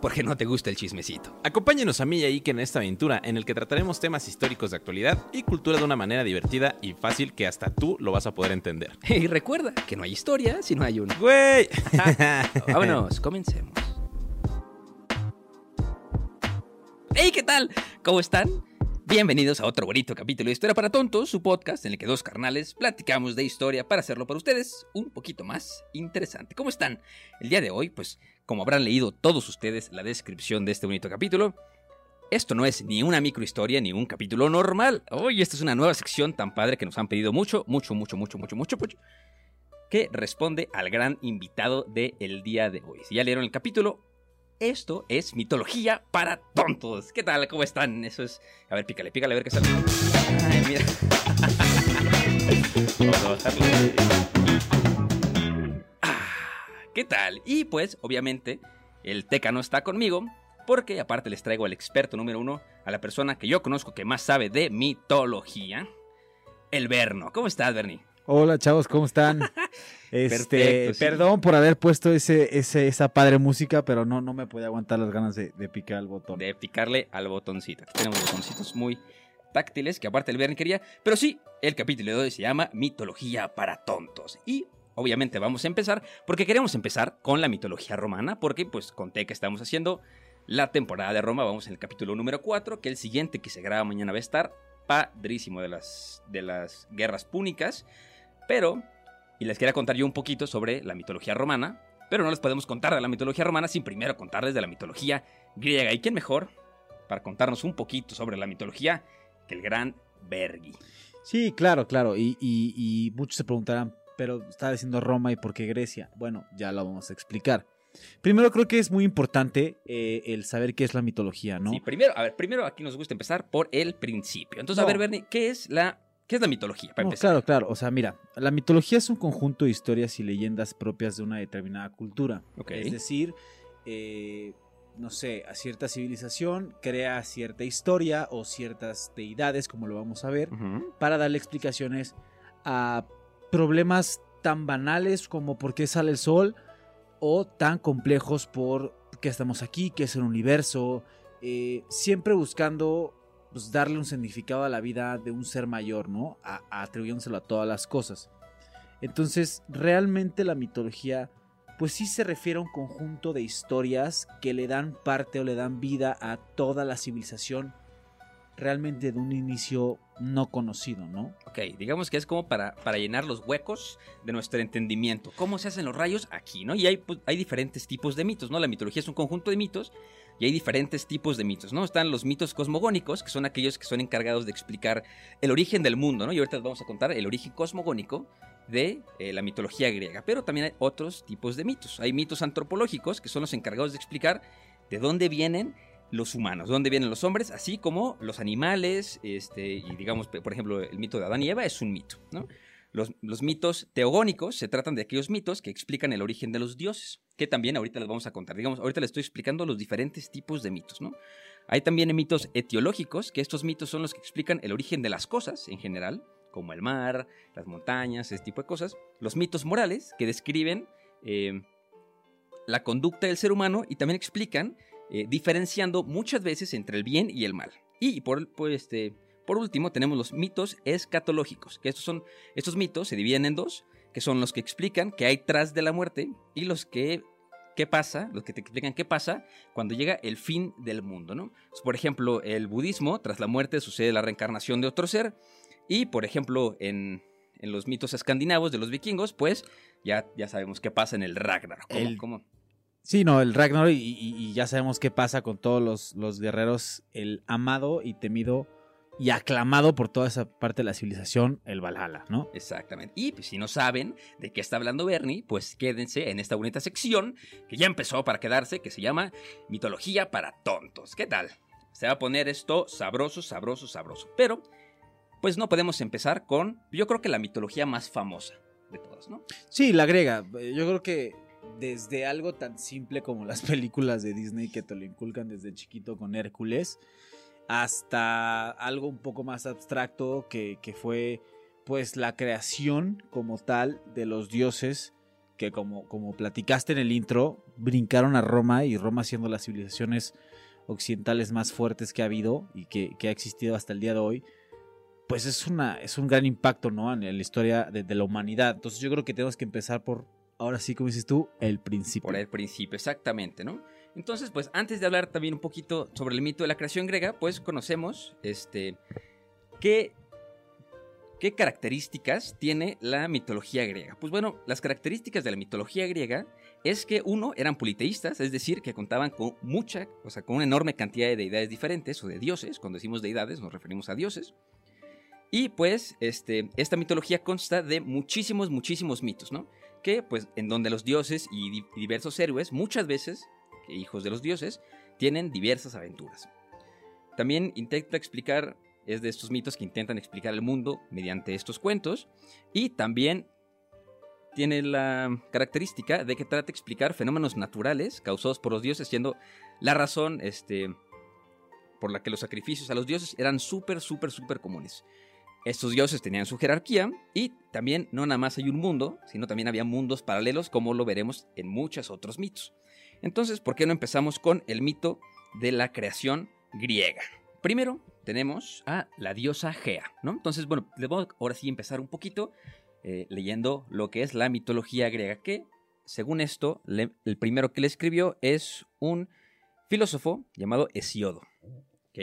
porque no te gusta el chismecito. Acompáñenos a mí y a Iker en esta aventura en el que trataremos temas históricos de actualidad y cultura de una manera divertida y fácil que hasta tú lo vas a poder entender. Y recuerda que no hay historia si no hay una. ¡Güey! Vámonos, comencemos. ¡Hey, qué tal! ¿Cómo están? Bienvenidos a otro bonito capítulo de Historia para Tontos, su podcast en el que dos carnales platicamos de historia para hacerlo para ustedes un poquito más interesante. ¿Cómo están? El día de hoy, pues, como habrán leído todos ustedes la descripción de este bonito capítulo, esto no es ni una microhistoria ni un capítulo normal. Hoy esta es una nueva sección tan padre que nos han pedido mucho, mucho, mucho, mucho, mucho, mucho, mucho, que responde al gran invitado del día de hoy. Si ya leyeron el capítulo, esto es mitología para tontos. ¿Qué tal? ¿Cómo están? Eso es. A ver, pícale, pícale, a ver qué sale. Ay, mira. Vamos a bajarlo. ¿Qué tal? Y pues, obviamente, el Teca no está conmigo. Porque aparte les traigo al experto número uno, a la persona que yo conozco que más sabe de mitología, el Berno. ¿Cómo estás, Bernie? Hola chavos, ¿cómo están? Este, Perfecto, sí. perdón por haber puesto ese, ese, esa padre música, pero no, no me podía aguantar las ganas de, de picar el botón. de picarle al botoncito. Aquí tenemos botoncitos muy táctiles que aparte el Bernie quería. Pero sí, el capítulo de hoy se llama Mitología para tontos. Y obviamente vamos a empezar porque queremos empezar con la mitología romana porque pues conté que estamos haciendo la temporada de Roma. Vamos en el capítulo número 4, que el siguiente que se graba mañana va a estar padrísimo de las, de las guerras púnicas. Pero, y les quería contar yo un poquito sobre la mitología romana, pero no les podemos contar de la mitología romana sin primero contarles de la mitología griega. ¿Y quién mejor para contarnos un poquito sobre la mitología que el gran Vergi? Sí, claro, claro. Y muchos se preguntarán, pero está diciendo Roma y por qué Grecia. Bueno, ya lo vamos a explicar. Primero creo que es muy importante eh, el saber qué es la mitología, ¿no? Sí, primero, a ver, primero aquí nos gusta empezar por el principio. Entonces, a ver, Bernie, ¿qué es la, qué es la mitología? Para No, empezar. claro, claro. O sea, mira, la mitología es un conjunto de historias y leyendas propias de una determinada cultura. Ok. Es decir, eh, no sé, a cierta civilización crea cierta historia o ciertas deidades, como lo vamos a ver, para darle explicaciones a problemas tan banales como por qué sale el sol o tan complejos por qué estamos aquí, qué es el universo, eh, siempre buscando pues, darle un significado a la vida de un ser mayor, ¿no? A- atribuyéndoselo a todas las cosas. Entonces, realmente la mitología, pues sí se refiere a un conjunto de historias que le dan parte o le dan vida a toda la civilización realmente de un inicio no conocido, ¿no? Ok, digamos que es como para, para llenar los huecos de nuestro entendimiento. ¿Cómo se hacen los rayos? Aquí, ¿no? Y hay, pues, hay diferentes tipos de mitos, ¿no? La mitología es un conjunto de mitos y hay diferentes tipos de mitos, ¿no? Están los mitos cosmogónicos, que son aquellos que son encargados de explicar el origen del mundo, ¿no? Y ahorita les vamos a contar el origen cosmogónico de eh, la mitología griega. Pero también hay otros tipos de mitos. Hay mitos antropológicos, que son los encargados de explicar de dónde vienen los humanos, de dónde vienen los hombres, así como los animales, este, y digamos, por ejemplo, el mito de Adán y Eva es un mito, ¿no? Los, los mitos teogónicos se tratan de aquellos mitos que explican el origen de los dioses, que también ahorita les vamos a contar. Digamos, ahorita les estoy explicando los diferentes tipos de mitos, ¿no? Hay también mitos etiológicos, que estos mitos son los que explican el origen de las cosas en general, como el mar, las montañas, ese tipo de cosas. Los mitos morales, que describen eh, la conducta del ser humano y también explican, eh, diferenciando muchas veces entre el bien y el mal. Y por, por este, Por último, tenemos los mitos escatológicos, que estos son estos mitos se dividen en dos, que son los que explican qué hay tras de la muerte y los que qué pasa, los que te explican qué pasa cuando llega el fin del mundo, ¿no? Por ejemplo, el budismo, tras la muerte sucede la reencarnación de otro ser y, por ejemplo, en, en los mitos escandinavos de los vikingos, pues ya, ya sabemos qué pasa en el Ragnar. ¿Cómo, El- cómo? Sí, no, el Ragnarok y, y- y ya sabemos qué pasa con todos los, los guerreros, el amado y temido y aclamado por toda esa parte de la civilización, el Valhalla, ¿no? Exactamente. Y pues, si no saben de qué está hablando Bernie, pues quédense en esta bonita sección que ya empezó para quedarse, que se llama Mitología para Tontos. ¿Qué tal? Se va a poner esto sabroso, sabroso, sabroso. Pero, pues no podemos empezar con, yo creo que la mitología más famosa de todas, ¿no? Sí, la griega. Yo creo que desde algo tan simple como las películas de Disney que te lo inculcan desde chiquito con Hércules, hasta algo un poco más abstracto que, que fue pues la creación como tal de los dioses que como, como platicaste en el intro, brincaron a Roma y Roma siendo las civilizaciones occidentales más fuertes que ha habido y que, que ha existido hasta el día de hoy, pues es, una, es un gran impacto ¿no? en la historia de, de la humanidad. Entonces yo creo que tenemos que empezar por, ahora sí, como dices tú, el principio. Por el principio, exactamente, ¿no? Entonces, pues antes de hablar también un poquito sobre el mito de la creación griega, pues conocemos este qué, qué características tiene la mitología griega. Pues bueno, las características de la mitología griega es que uno eran politeístas, es decir, que contaban con mucha, o sea, con una enorme cantidad de deidades diferentes o de dioses. Cuando decimos deidades nos referimos a dioses. Y pues este, esta mitología consta de muchísimos, muchísimos mitos, ¿no? Que pues en donde los dioses y di- diversos héroes, muchas veces, hijos de los dioses, tienen diversas aventuras. También intenta explicar, es de estos mitos que intentan explicar el mundo mediante estos cuentos, y también tiene la característica de que trata de explicar fenómenos naturales causados por los dioses, siendo la razón este, por la que los sacrificios a los dioses eran súper, súper, súper comunes. Estos dioses tenían su jerarquía y también no nada más hay un mundo, sino también había mundos paralelos como lo veremos en muchos otros mitos. Entonces, ¿por qué no empezamos con el mito de la creación griega? Primero tenemos a la diosa Gea, ¿no? Entonces, bueno, les voy ahora sí empezar un poquito eh, leyendo lo que es la mitología griega, que según esto, el primero que le escribió es un filósofo llamado Hesiodo,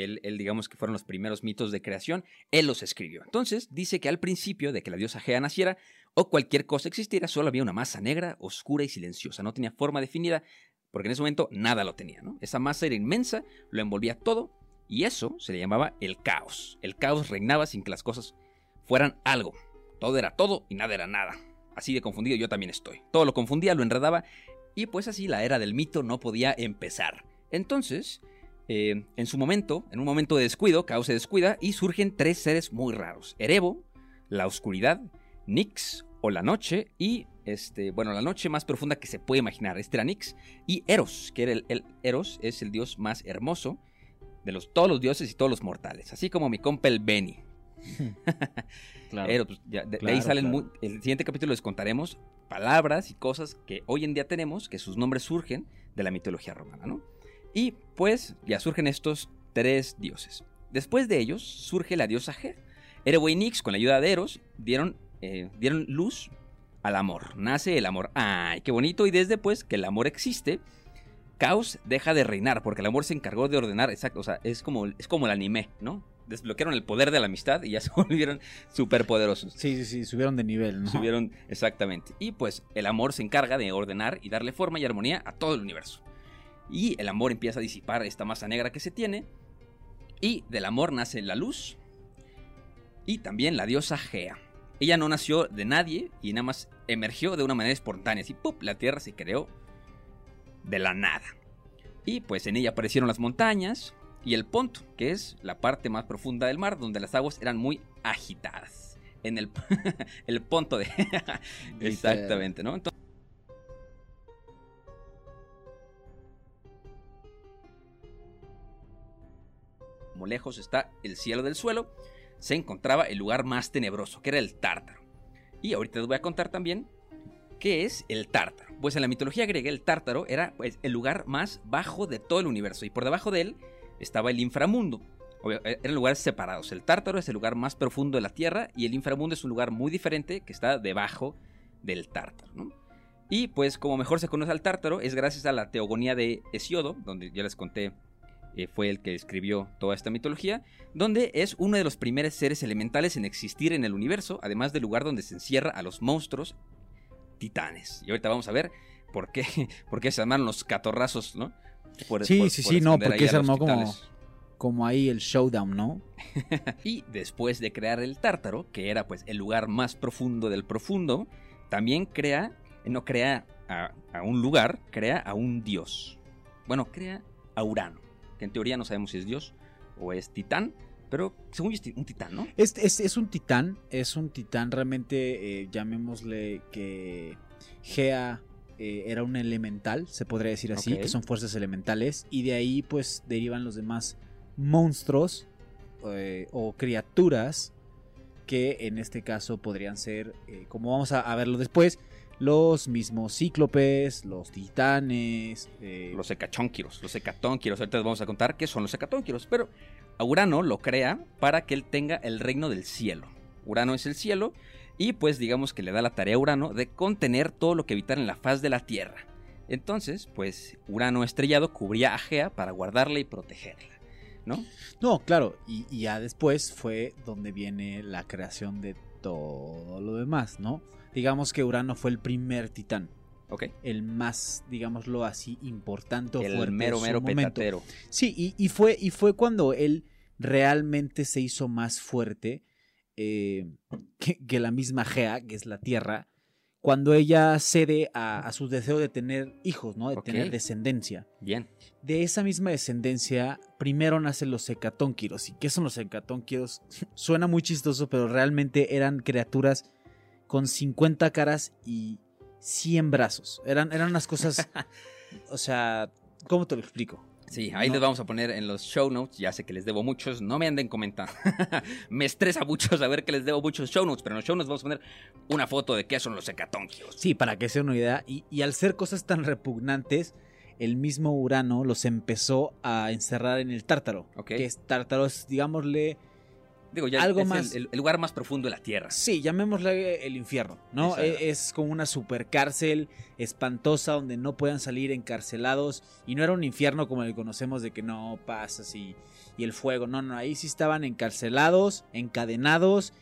él, él digamos que fueron los primeros mitos de creación, él los escribió. Entonces, dice que al principio de que la diosa Gea naciera, o cualquier cosa existiera, solo había una masa negra, oscura y silenciosa, no tenía forma definida, porque en ese momento nada lo tenía. Esa masa era inmensa, lo envolvía todo, y eso se le llamaba el caos. El caos reinaba sin que las cosas fueran algo. Todo era todo y nada era nada. Así de confundido yo también estoy. Todo lo confundía, lo enredaba, y pues así la era del mito no podía empezar. Entonces, eh, en su momento, en un momento de descuido, Caos se descuida y surgen tres seres muy raros. Erebo, la oscuridad, Nix o la noche y, este, bueno, la noche más profunda que se puede imaginar. Este era Nix y Eros, que era el, el- Eros es el dios más hermoso de los, todos los dioses y todos los mortales. Así como mi compa el Beni. Claro. Eros, pues, ya, de, ahí salen claro. muy- el siguiente capítulo les contaremos palabras y cosas que hoy en día tenemos, que sus nombres surgen de la mitología romana, ¿no? Y pues ya surgen estos tres dioses. Después de ellos surge la diosa Gea. Erebo y Nix, con la ayuda de Eros, dieron, eh, dieron luz al amor. Nace el amor. ¡Ay, qué bonito! Y desde pues que el amor existe, Caos deja de reinar, porque el amor se encargó de ordenar, exacto, o sea, es como, es como el anime, ¿no? Desbloquearon el poder de la amistad y ya se volvieron superpoderosos. Sí, sí, sí, subieron de nivel, ¿no? Subieron exactamente. Y pues el amor se encarga de ordenar y darle forma y armonía a todo el universo. Y el amor empieza a disipar esta masa negra que se tiene. Y del amor nace la luz. Y también la diosa Gea. Ella no nació de nadie y nada más emergió de una manera espontánea. Así, ¡pup! La tierra se creó de la nada. Y pues en ella aparecieron las montañas y el Ponto, que es la parte más profunda del mar, donde las aguas eran muy agitadas. En el, el Ponto de... Exactamente, ¿no? Entonces, como lejos está el cielo del suelo, se encontraba el lugar más tenebroso, que era el Tártaro. Y ahorita les voy a contar también qué es el Tártaro. Pues en la mitología griega el Tártaro era pues, el lugar más bajo de todo el universo y por debajo de él estaba el inframundo. eh, eran lugares separados. El Tártaro es el lugar más profundo de la Tierra y el inframundo es un lugar muy diferente que está debajo del Tártaro. Y pues como mejor se conoce al Tártaro es gracias a la teogonía de Hesiodo, donde ya les conté eh, fue el que escribió toda esta mitología, donde es uno de los primeros seres elementales en existir en el universo, además del lugar donde se encierra a los monstruos titanes. Y ahorita vamos a ver por qué, por qué se llamaron los catorrazos, ¿no? Por- Sí, por- sí, por sí, no, porque se armó como-. Como ahí el showdown, ¿no? Y después de crear el Tártaro, que era pues el lugar más profundo del profundo, también crea, no crea a, a un lugar, crea a un dios. Bueno, crea a Urano, que en teoría no sabemos si es dios o es titán, pero según yo es un titán, ¿no? Es, es- es un titán, es un titán realmente, eh, llamémosle que Gea eh, era un elemental, se podría decir así, que son fuerzas elementales, y de ahí pues derivan los demás monstruos eh, o criaturas que en este caso podrían ser, como vamos a, a verlo después, los mismos cíclopes, los titanes, eh, Los hecatónquiros, los hecatónquiros, ahorita les vamos a contar qué son los hecatónquiros, pero a Urano lo crea para que él tenga el reino del cielo. Urano es el cielo y pues digamos que le da la tarea a Urano de contener todo lo que habitar en la faz de la Tierra. Entonces, pues Urano estrellado cubría a Gea para guardarla y protegerla, ¿no? No, claro, y, y ya después fue donde viene la creación de todo lo demás, ¿no? Digamos que Urano fue el primer titán, Ok. el más, digámoslo así, importante o El fuerte mero mero momento. petatero. Sí, y, y fue, y fue cuando él realmente se hizo más fuerte eh, que, que la misma Gea, que es la Tierra, cuando ella cede a, a su deseo de tener hijos, ¿no? De tener descendencia. Bien. De esa misma descendencia, primero nacen los hecatónquiros. ¿Y qué son los hecatónquiros? Suena muy chistoso, pero realmente eran criaturas con 50 caras y 100 brazos. Eran, eran unas cosas. o sea, ¿cómo te lo explico? Sí, ahí No. les vamos a poner en los show notes. Ya sé que les debo muchos, no me anden comentando. me estresa mucho saber que les debo muchos show notes, pero en los show notes vamos a poner una foto de qué son los hecatónquiros. Sí, para que sea una idea. Y, y al ser cosas tan repugnantes, el mismo Urano los empezó a encerrar en el Tártaro. Ok. Que es Tártaro, es, digámosle. Digo, ya Algo es más. El, el lugar más profundo de la Tierra. Sí, llamémosle el infierno, ¿no? E- Es como una super cárcel espantosa donde no puedan salir encarcelados. Y no era un infierno como el que conocemos de que no pasas y, y el fuego. No, no, ahí sí estaban encarcelados, encadenados,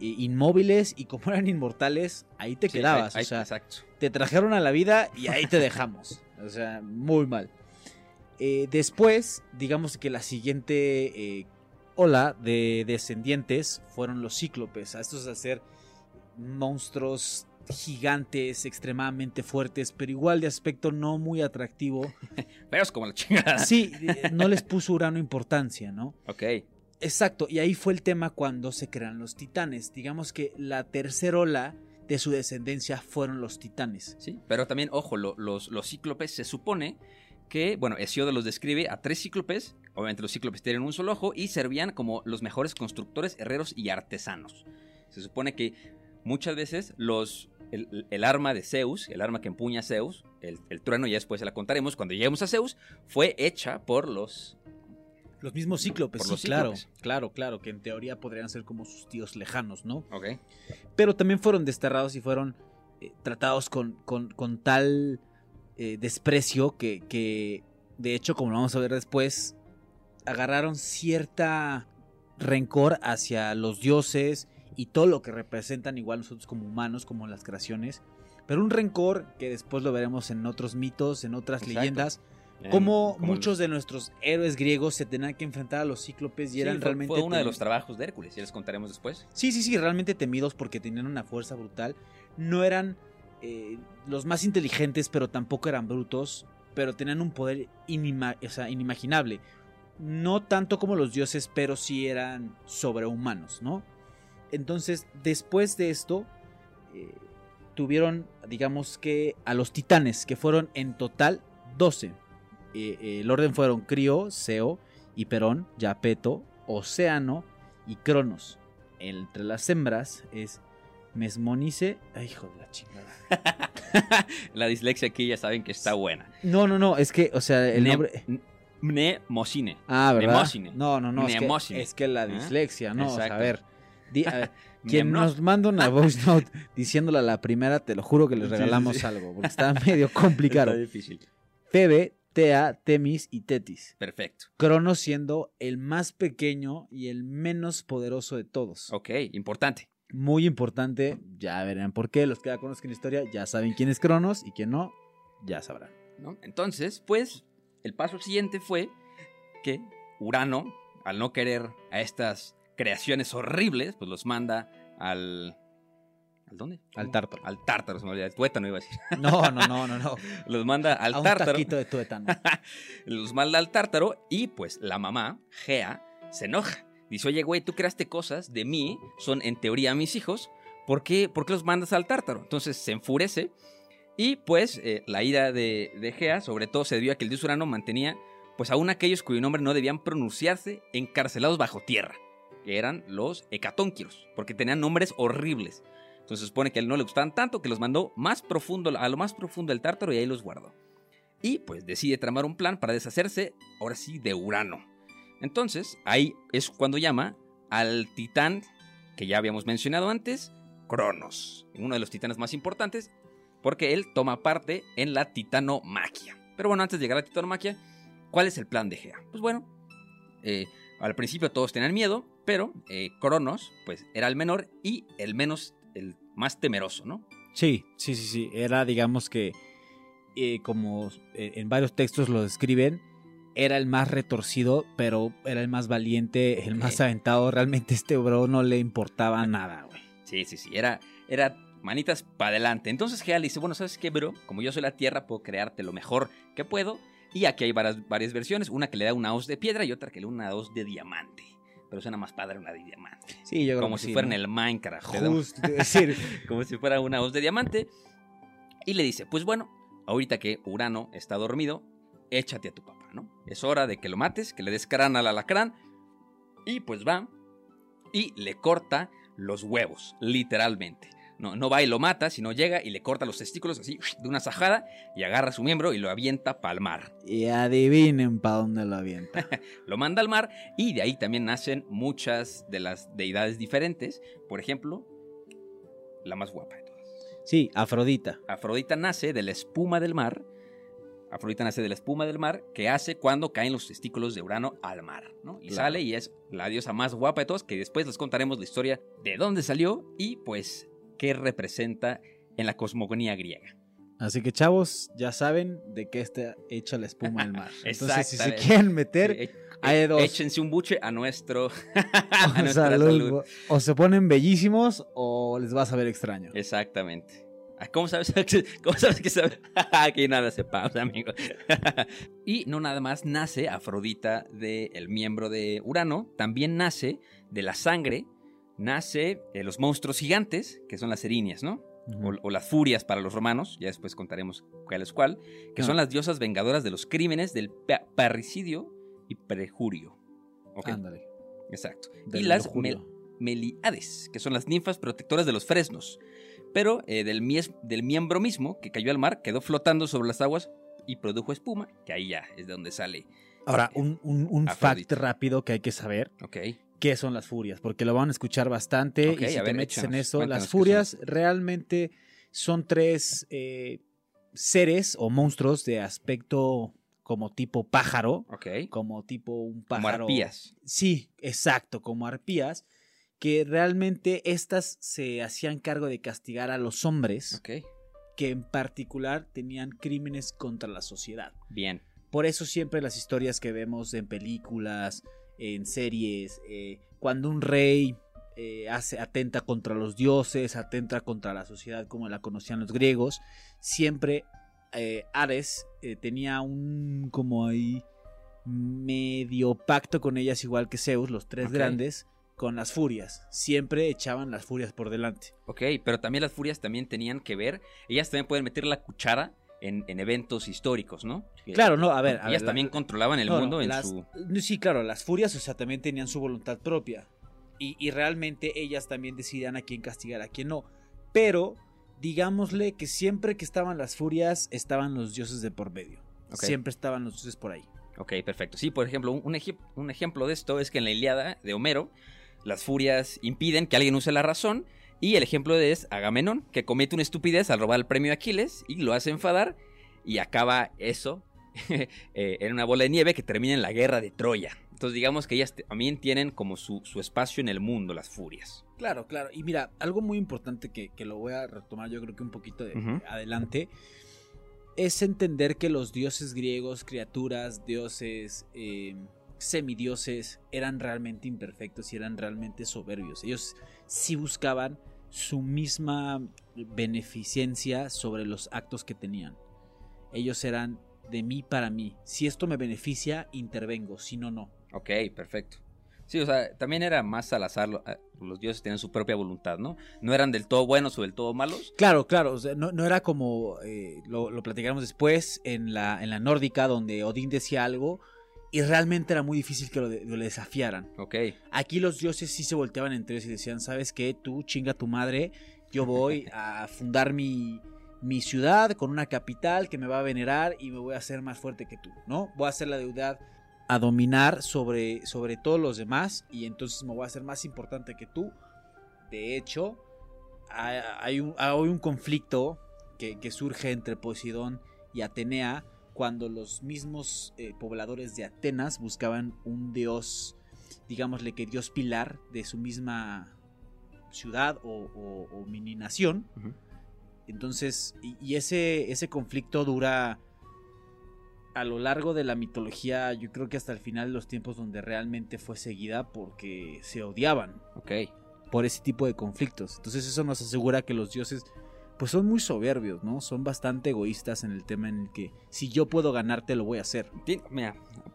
inmóviles. Y como eran inmortales, ahí te Sí, quedabas. ahí- ahí- o sea, exacto. te trajeron a la vida y ahí te dejamos. O sea, muy mal. Eh, después, digamos que la siguiente eh, ola de descendientes fueron los cíclopes. A estos a ser monstruos gigantes, extremadamente fuertes, pero igual de aspecto no muy atractivo. Pero es como la chingada. Sí, eh, no les puso Urano importancia, ¿no? Ok. Exacto, y ahí fue el tema cuando se crean los titanes. Digamos que la tercera ola de su descendencia fueron los titanes. Sí, pero también, ojo, lo- los, los cíclopes se supone que, bueno, Hesiodo los describe a tres cíclopes. Obviamente los cíclopes tienen un solo ojo y servían como los mejores constructores, herreros y artesanos. Se supone que muchas veces los, el, el arma de Zeus, el arma que empuña Zeus, el, el trueno, ya después se la contaremos cuando lleguemos a Zeus, fue hecha por los... Los mismos cíclopes, sí, claro, claro, claro, que en teoría podrían ser como sus tíos lejanos, ¿no? Ok. Pero también fueron desterrados y fueron eh, tratados con, con- con tal eh, desprecio que, que, de hecho, como lo vamos a ver después, agarraron cierta rencor hacia los dioses y todo lo que representan igual nosotros como humanos, como las creaciones. Pero un rencor que después lo veremos en otros mitos, en otras Exacto. leyendas, En- como muchos de nuestros héroes griegos se tenían que enfrentar a los cíclopes y Sí, eran fue- realmente... Fue uno de los trabajos de Hércules, ya les contaremos después. Sí, sí, sí, realmente temidos porque tenían una fuerza brutal. No eran eh, los más inteligentes, pero tampoco eran brutos, pero tenían un poder inima- o sea, inimaginable. No tanto como los dioses, pero sí eran sobrehumanos, ¿no? Entonces, después de esto, eh, tuvieron, digamos que, a los titanes, que fueron en total 12. Eh, eh, el orden fueron Crio, Seo, Hiperón, Yapeto, Océano y Cronos. Entre las hembras es Mesmonice. Ay, hijo de la chingada. La dislexia aquí ya saben que está buena. No, no, no, es que, o sea, el nombre. Mnemosine. Ah, ¿verdad? Mnemosine. No, no, no. Es que, Mnemosine. es que la ¿Ah? dislexia, ¿no? O sea, a ver. di- a ver, quien nos manda una voice note diciéndola a la primera, te lo juro que les Sí, sí, regalamos sí. algo, porque está medio complicado. Está difícil. Febe, Tea, Temis y Tetis. Perfecto. Cronos siendo el más pequeño y el menos poderoso de todos. Ok, importante. Muy importante, ya verán por qué. Los que ya conozcan la historia ya saben quién es Cronos y quién no, ya sabrán. ¿no? Entonces, pues, el paso siguiente fue que Urano, al no querer a estas creaciones horribles, pues los manda al... ¿Al dónde? Al tártaro. Al tártaro, se me olvidó. El tuétano iba a decir. No, no, no, no, no. Los manda al a un tártaro. taquito de tuétano. los manda al tártaro y pues la mamá, Gea, se enoja. Dice, oye, güey, tú creaste cosas de mí, son en teoría mis hijos, ¿por qué, por qué los mandas al tártaro? Entonces se enfurece y pues eh, la ira de, de Gea sobre todo se debió a que el dios Urano mantenía pues aún aquellos cuyo nombre no debían pronunciarse encarcelados bajo tierra, que eran los hecatónquiros, porque tenían nombres horribles. Entonces se supone que a él no le gustaban tanto que los mandó más profundo, a lo más profundo del tártaro y ahí los guardó. Y pues decide tramar un plan para deshacerse, ahora sí, de Urano. Entonces, ahí es cuando llama al titán que ya habíamos mencionado antes, Cronos, uno de los titanes más importantes, porque él toma parte en la titanomaquia. Pero bueno, antes de llegar a la titanomaquia, ¿cuál es el plan de Gea? Pues bueno, eh, al principio todos tenían miedo, pero eh, Cronos, pues era el menor y el menos, el más temeroso, ¿no? Sí, sí, sí, sí. Era, digamos que, eh, como en varios textos lo describen, era el más retorcido, pero era el más valiente, el más aventado. Realmente este bro no le importaba nada, güey. Sí, sí, sí, era, era manitas para adelante. Entonces Gea le dice, bueno, ¿sabes qué, bro? Como yo soy la Tierra, puedo crearte lo mejor que puedo. Y aquí hay varias, varias versiones, una que le da una hoz de piedra y otra que le da una hoz de diamante. Pero suena más padre una de diamante. Sí, yo creo Como que si sí, fuera ¿no? en el Minecraft. Justo, decir. como si fuera una hoz de diamante. Y le dice, pues bueno, ahorita que Urano está dormido, échate a tu papá, ¿no? Es hora de que lo mates, que le des crán al alacrán. Y pues va y le corta los huevos, literalmente. No, no va y lo mata, sino llega y le corta los testículos así de una sajada y agarra su miembro y lo avienta para el mar. Y adivinen para dónde lo avienta. Lo manda al mar y de ahí también nacen muchas de las deidades diferentes. Por ejemplo, la más guapa de todas. Sí, Afrodita. Afrodita nace de la espuma del mar. Afrodita nace de la espuma del mar que hace cuando caen los testículos de Urano al mar, ¿no? Y Claro. sale y es la diosa más guapa de todas, que después les contaremos la historia de dónde salió y pues qué representa en la cosmogonía griega. Así que chavos, ya saben de qué está hecha la espuma del mar. Entonces, si se quieren meter, Sí, e- hay dos. Échense un buche a nuestro a o, nuestra salud, salud. o se ponen bellísimos o les vas a ver extraño. Exactamente. Ah, ¿Cómo sabes, ¿Cómo sabes que sabe? nada sepamos, amigo. y no nada más nace Afrodita del miembro de Urano, también nace de la sangre, nace de los monstruos gigantes, que son las erinias, ¿no? O, o las furias para los romanos, ya después contaremos cuál es cuál, que Ah. son las diosas vengadoras de los crímenes del pa- parricidio y prejurio. Ándale. exacto. del y las mel- Meliades, que son las ninfas protectoras de los fresnos. Pero eh, del, mies- del miembro mismo que cayó al mar quedó flotando sobre las aguas y produjo espuma, que ahí ya es de donde sale. Ahora, un, un, un fact rápido que hay que saber. Ok. ¿Qué son las furias? Porque lo van a escuchar bastante y si te ver, metes en eso, las furias realmente son tres eh, seres o monstruos de aspecto como tipo pájaro, Ok. como tipo un Como pájaro. arpías. Sí, exacto, como arpías, que realmente estas se hacían cargo de castigar a los hombres Ok. que en particular tenían crímenes contra la sociedad. Bien. Por eso siempre las historias que vemos en películas, en series, eh, cuando un rey eh, hace, atenta contra los dioses, atenta contra la sociedad como la conocían los griegos, siempre eh, Ares tenía un como ahí medio pacto con ellas igual que Zeus, los tres grandes, con las furias. Siempre echaban las furias por delante. Ok, pero también las furias también tenían que ver, ellas también pueden meter la cuchara en, en eventos históricos, ¿no? Claro, no, a ver. a ellas ver, también la- controlaban el No, no, mundo en las- su... Sí, claro, las furias, o sea, también tenían su voluntad propia. Y, y realmente ellas también decidían a quién castigar, a quién no. Pero, digámosle que siempre que estaban las furias, estaban los dioses de por medio. Siempre estaban los dioses por ahí. Ok, perfecto. Sí, por ejemplo, un, un ej- un ejemplo de esto es que en la Ilíada de Homero, las furias impiden que alguien use la razón. Y el ejemplo es Agamenón, que comete una estupidez al robar el premio a Aquiles y lo hace enfadar. Y acaba eso eh, en una bola de nieve que termina en la guerra de Troya. Entonces, digamos que ellas también tienen como su, su espacio en el mundo, las furias. Claro, claro. Y mira, algo muy importante que, que lo voy a retomar yo creo que un poquito de adelante, es entender que los dioses griegos, criaturas, dioses, eh, semidioses, eran realmente imperfectos y eran realmente soberbios. Ellos sí buscaban su misma beneficencia sobre los actos que tenían. Ellos eran de mí para mí. Si esto me beneficia, intervengo, si no, no. Ok, perfecto. Sí, o sea, también era más al azar. ah, Los dioses tenían su propia voluntad, ¿no? No eran del todo buenos o del todo malos. Claro, claro, o sea, no, no era como eh, lo, lo platicaremos después en la, en la nórdica donde Odín decía algo y realmente era muy difícil que lo, de- lo desafiaran. Ok. Aquí los dioses sí se volteaban entre ellos y decían, ¿sabes qué? Tú chinga tu madre, yo voy a fundar mi, mi ciudad con una capital que me va a venerar y me voy a hacer más fuerte que tú, ¿no? Voy a hacer la deudad a dominar sobre, sobre todos los demás y entonces me voy a hacer más importante que tú. De hecho, hay, hay un, hay un conflicto que, que surge entre Poseidón y Atenea cuando los mismos eh, pobladores de Atenas buscaban un dios, digámosle que dios pilar de su misma ciudad o, o- o mini nación. Entonces, y, y ese, ese conflicto dura a lo largo de la mitología, yo creo que hasta el final de los tiempos donde realmente fue seguida porque se odiaban Ok. por ese tipo de conflictos. Entonces eso nos asegura que los dioses pues son muy soberbios, ¿no? Son bastante egoístas en el tema en el que si yo puedo ganarte lo voy a hacer. Mira,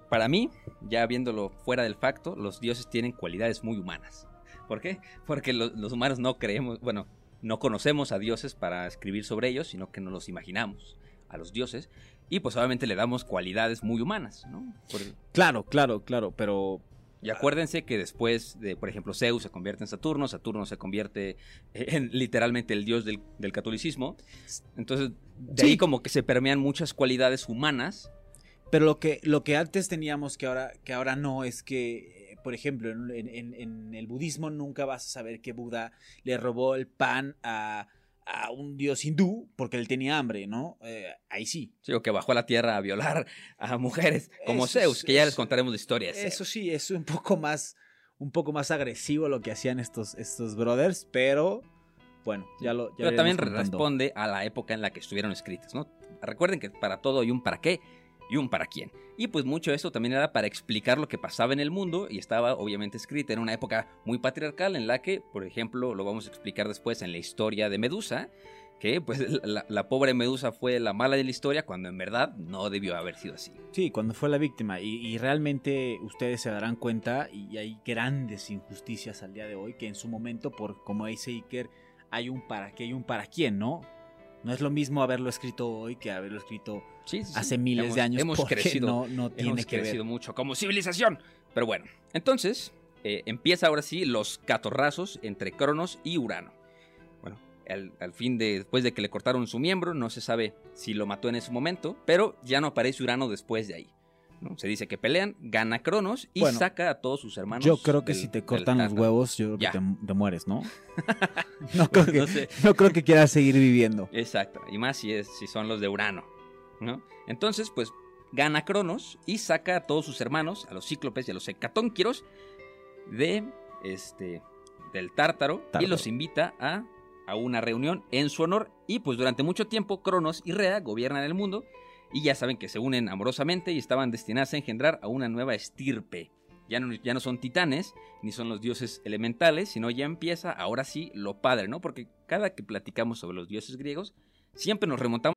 para mí, ya viéndolo fuera del facto, los dioses tienen cualidades muy humanas. ¿Por qué? Porque lo- los humanos no creemos, bueno, no conocemos a dioses para escribir sobre ellos, sino que nos los imaginamos a los dioses. Y pues obviamente le damos cualidades muy humanas, ¿no? Por- Claro, claro, claro, pero y acuérdense que después de, por ejemplo, Zeus se convierte en Saturno, Saturno se convierte en literalmente el dios del, del catolicismo. Entonces, de Sí. ahí como que se permean muchas cualidades humanas. pero lo que lo que antes teníamos que ahora que ahora no es que eh, por ejemplo, en, en- en el budismo nunca vas a saber que Buda le robó el pan a, a un dios hindú porque él tenía hambre, ¿no? Eh, ahí sí. Sí, o que bajó a la tierra a violar a mujeres como Eso Zeus, que ya les contaremos la historia. de Eso sí, es un poco más, un poco más agresivo lo que hacían estos, estos brothers, pero bueno, ya lo. Ya Pero lo también contando. responde a la época en la que estuvieron escritas, ¿no? Recuerden que para todo hay un para qué y un para quién. Y pues mucho de esto también era para explicar lo que pasaba en el mundo y estaba obviamente escrita en una época muy patriarcal en la que, por ejemplo, lo vamos a explicar después en la historia de Medusa, que pues la, la pobre Medusa fue la mala de la historia cuando en verdad no debió haber sido así. Sí, cuando fue la víctima. Y, y realmente ustedes se darán cuenta, y hay grandes injusticias al día de hoy, que en su momento, por como dice Iker, hay un para qué y un para quién, ¿no? No es lo mismo haberlo escrito hoy que haberlo escrito Sí, sí, sí. hace miles Hemos- de años. Hemos crecido no, no tiene Hemos que crecido ver. mucho como civilización. Pero bueno, entonces eh, empieza ahora sí los catorrazos entre Cronos y Urano. Bueno, al, al fin de, después de que le cortaron su miembro, no se sabe si lo mató en ese momento, pero ya no aparece Urano después de ahí. ¿no? Se dice que pelean, gana Cronos y Bueno, saca a todos sus hermanos. Yo creo que del- si te cortan los huevos, yo creo Ya. que te, te mueres, ¿no? no, creo que, No sé. no creo que quieras seguir viviendo. Exacto, y más si, es, si son los de Urano. ¿No? Entonces, pues gana Cronos y saca a todos sus hermanos, a los cíclopes y a los hecatónquiros, de este del Tártaro, y los invita a, a una reunión en su honor. Y pues durante mucho tiempo Cronos y Rea gobiernan el mundo y ya saben que se unen amorosamente y estaban destinadas a engendrar a una nueva estirpe. Ya no, ya no son titanes, ni son los dioses elementales, sino ya empieza ahora sí lo padre, ¿no? Porque cada que platicamos sobre los dioses griegos, siempre nos remontamos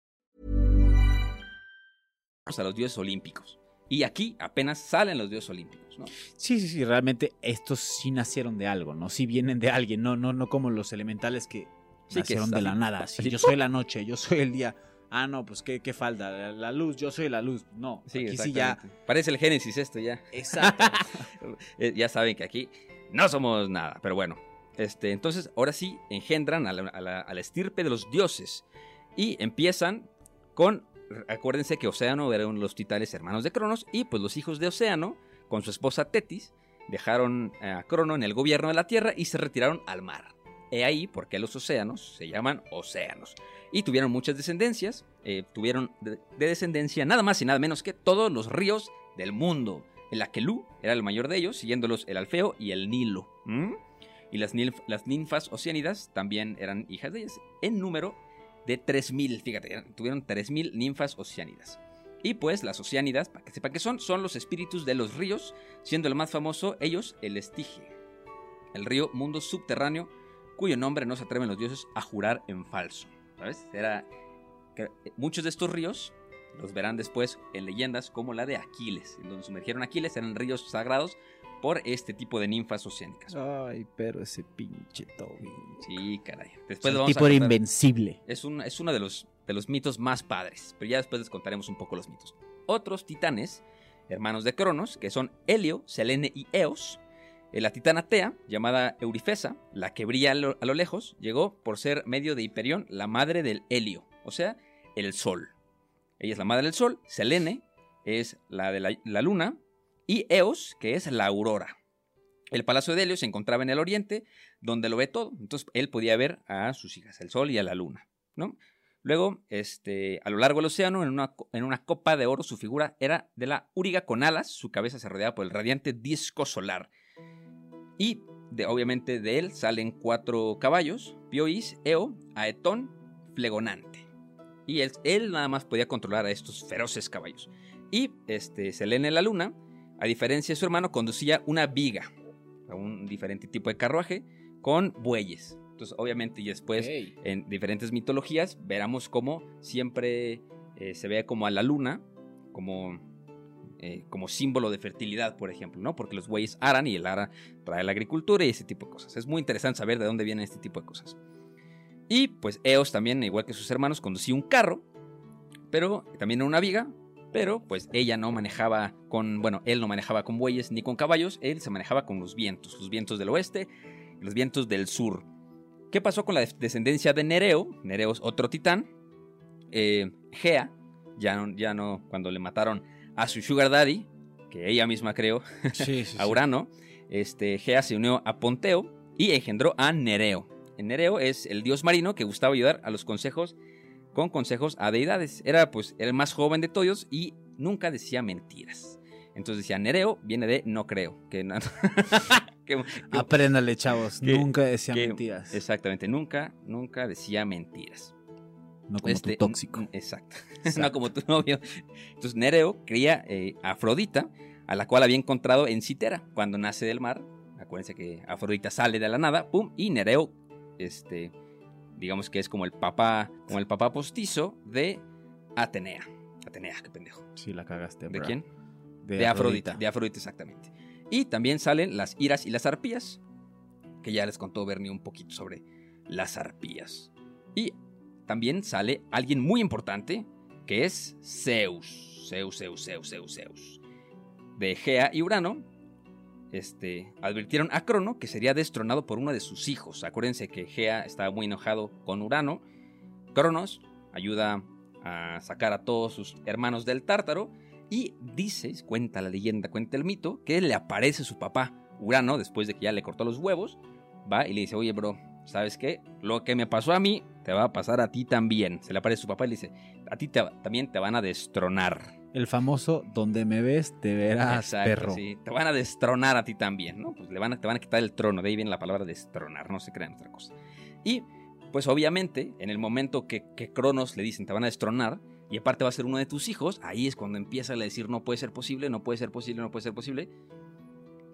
a los dioses olímpicos. Y aquí apenas salen los dioses olímpicos, ¿no? Sí, sí, sí, realmente estos sí nacieron de algo, ¿no? Sí vienen de alguien, no, no, no como los elementales que Sí, que nacieron de la nada. Sí, yo soy la noche, yo soy el día. Ah, no, pues qué, qué falta, la, la luz, yo soy la luz. No, Sí, aquí sí ya. Parece el Génesis esto ya. Exacto. Eh, ya saben que aquí no somos nada, pero bueno. Este, entonces, ahora sí engendran a la, a la- a la estirpe de los dioses. Y empiezan con. Acuérdense que Océano eran los titanes hermanos de Cronos. Y pues los hijos de Océano, con su esposa Tetis, dejaron a Crono en el gobierno de la tierra y se retiraron al mar. He ahí por qué los océanos se llaman océanos. Y tuvieron muchas descendencias. eh, tuvieron de, de descendencia nada más y nada menos que todos los ríos del mundo. El Aquelú era el mayor de ellos, siguiéndolos el Alfeo y el Nilo. Y las ninfas oceánidas también eran hijas de ellas, en número de 3.000. Fíjate, tuvieron 3.000 ninfas oceánidas. Y pues las oceánidas, para que sepan qué son, son los espíritus de los ríos, siendo el más famoso ellos el Estige, el río mundo subterráneo, cuyo nombre no se atreven los dioses a jurar en falso. ¿Sabes? Era muchos de estos ríos los verán después en leyendas como la de Aquiles, en donde sumergieron Aquiles, eran ríos sagrados por este tipo de ninfas oceánicas. Ay, pero ese pinche Toby. Sí, caray. Después tipo contar. invencible. Es, un- es uno de los, de los mitos más padres, pero ya después les contaremos un poco los mitos. Otros titanes, hermanos de Cronos, que son Helio, Selene y Eos. Eh, La titana Tea, llamada Eurifesa, la que brilla a lo, a lo lejos, llegó por ser medio de Hiperión, la madre del Helio, o sea, el Sol. Ella es la madre del Sol, Selene es la de la, la Luna, y Eos, que es la Aurora. El palacio de Helio se encontraba en el oriente, donde lo ve todo. Entonces él podía ver a sus hijas, el Sol y a la Luna. ¿no? Luego, este, a lo largo del océano, en una, en una copa de oro, su figura era de la Úriga con alas, su cabeza se rodeaba por el radiante disco solar. Y obviamente de él salen cuatro caballos, Piois, Eo, Aetón, Flegonante. Y él, nada más podía controlar a estos feroces caballos. Y este, Selene la luna, a diferencia de su hermano, conducía una viga, un diferente tipo de carruaje, con bueyes. Entonces, obviamente, y después en diferentes mitologías veremos cómo siempre eh, se ve como a la luna como, eh, como símbolo de fertilidad, por ejemplo, ¿no? Porque los bueyes aran y el ara trae la agricultura y ese tipo de cosas. Es muy interesante saber de dónde vienen este tipo de cosas. Y pues Eos también, igual que sus hermanos, conducía un carro, pero también una viga, pero pues ella no manejaba con, bueno, él no manejaba con bueyes ni con caballos, él se manejaba con los vientos, los vientos del oeste y los vientos del sur. ¿Qué pasó con la des- descendencia de Nereo? Nereo es otro titán. Eh, Gea, ya no, ya no, cuando le mataron a su sugar daddy, que ella misma creó, Sí, sí, a Urano, este, Gea se unió a Ponteo y engendró a Nereo. Nereo es el dios marino que gustaba ayudar a los consejos con consejos a deidades. Era pues el más joven de todos y nunca decía mentiras. Entonces decía, Nereo viene de no creo. Que, que- Apréndale, chavos. que- Nunca decía mentiras. Exactamente, nunca, nunca decía mentiras. no como Este, tu tóxico. Exacto. no como tu novio. Entonces Nereo cría eh, a Afrodita, a la cual había encontrado en Citera, cuando nace del mar. Acuérdense que Afrodita sale de la nada, pum, y Nereo, este, digamos que es como el papá, como el papá postizo de Atenea. Atenea, qué pendejo. Sí, la cagaste, ¿De bro. quién? De, Afrodita. De Afrodita, exactamente. Y también salen las iras y las arpías, que ya les contó Bernie un poquito sobre las arpías. Y también sale alguien muy importante, que es Zeus. Zeus, Zeus, Zeus, Zeus, Zeus. De Gea y Urano, este, advirtieron a Crono que sería destronado por uno de sus hijos. Acuérdense que Gea estaba muy enojado con Urano. Cronos ayuda a sacar a todos sus hermanos del Tártaro y dice, cuenta la leyenda, cuenta el mito, que le aparece su papá, Urano, después de que ya le cortó los huevos, va y le dice, oye, bro, ¿sabes qué? Lo que me pasó a mí, te va a pasar a ti también. Se le aparece su papá y le dice, a ti te- también te van a destronar. El famoso donde me ves, te verás, Exacto, perro. sí, te van a destronar a ti también, ¿no? Pues le van a, te van a quitar el trono, de ahí viene la palabra destronar, no se crean otra cosa. Y, pues obviamente, en el momento que, que Cronos le dicen te van a destronar, y aparte va a ser uno de tus hijos, ahí es cuando empieza a decir no puede ser posible, no puede ser posible, no puede ser posible.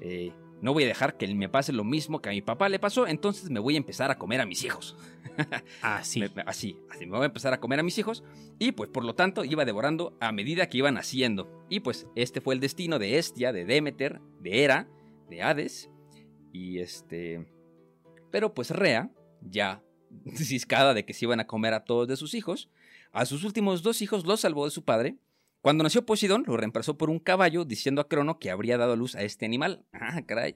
Eh, no voy a dejar que me pase lo mismo que a mi papá le pasó, entonces me voy a empezar a comer a mis hijos. Así. Me- me- así, así me voy a empezar a comer a mis hijos y pues por lo tanto iba devorando a medida que iban naciendo. Y pues este fue el destino de Estia, de Demeter, de Hera, de Hades y este... Pero pues Rea, ya ciscada de que se iban a comer a todos de sus hijos, a sus últimos dos hijos los salvó de su padre. Cuando nació Poseidón, lo reemplazó por un caballo, diciendo a Crono que habría dado luz a este animal. Ah, caray.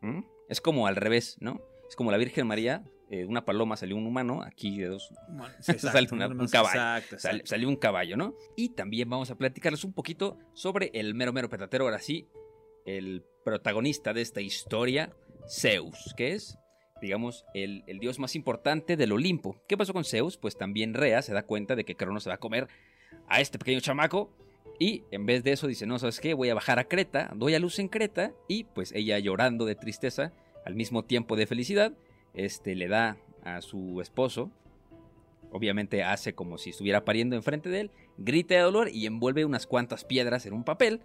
¿Mm? Es como al revés, ¿no? Es como la Virgen María, eh, una paloma salió un humano, aquí de dos Sale una- un caballo. Exacto, Sal- exacto. salió un caballo, ¿no? Y también vamos a platicarles un poquito sobre el mero mero petatero, ahora sí, el protagonista de esta historia, Zeus, que es, digamos, el, el dios más importante del Olimpo. ¿Qué pasó con Zeus? Pues también Rea se da cuenta de que Cronos se va a comer a este pequeño chamaco. Y en vez de eso dice, no, ¿sabes qué? Voy a bajar a Creta, doy a luz en Creta. Y pues ella llorando de tristeza, al mismo tiempo de felicidad, este, le da a su esposo, obviamente hace como si estuviera pariendo enfrente de él, grita de dolor y envuelve unas cuantas piedras en un papel.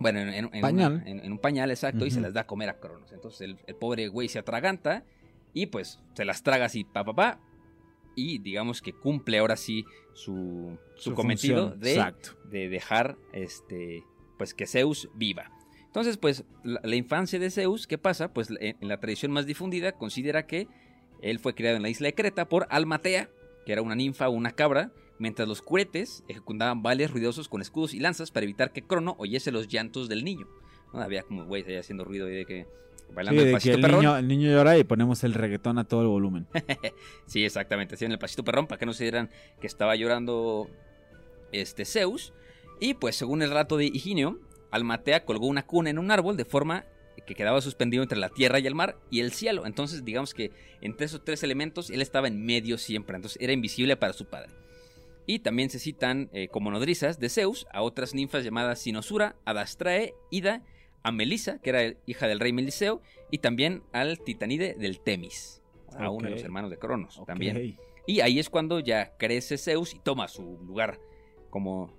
Bueno, en, en- en Pañal. una- en- en un pañal, exacto, y se las da a comer a Cronos. Entonces el, el pobre güey se atraganta y pues se las traga así, pa, pa, pa, y digamos que cumple ahora sí su, su, Su cometido de, de dejar este pues que Zeus viva. Entonces, pues la, la infancia de Zeus, ¿qué pasa? Pues en, en la tradición más difundida considera que él fue criado en la isla de Creta por Almatea, que era una ninfa o una cabra, mientras los curetes ejecutaban bailes ruidosos con escudos y lanzas para evitar que Crono oyese los llantos del niño. ¿No? Había como ahí haciendo ruido y de que Sí, bailando el de que pasito el perrón. niño, el niño llora y ponemos el reggaetón a todo el volumen. Sí, exactamente. Hacían el pasito perrón para que no se dieran que estaba llorando este Zeus. Y pues según el rato de Higinio, Almatea colgó una cuna en un árbol de forma que quedaba suspendido entre la tierra y el mar y el cielo. Entonces digamos que entre esos tres elementos él estaba en medio siempre. Entonces era invisible para su padre. Y también se citan eh, como nodrizas de Zeus a otras ninfas llamadas Sinosura, Adastrae, Ida, a Melisa, que era hija del rey Meliseo, y también al Titanide del Temis, a uno de los hermanos de Cronos también. Y ahí es cuando ya crece Zeus y toma su lugar como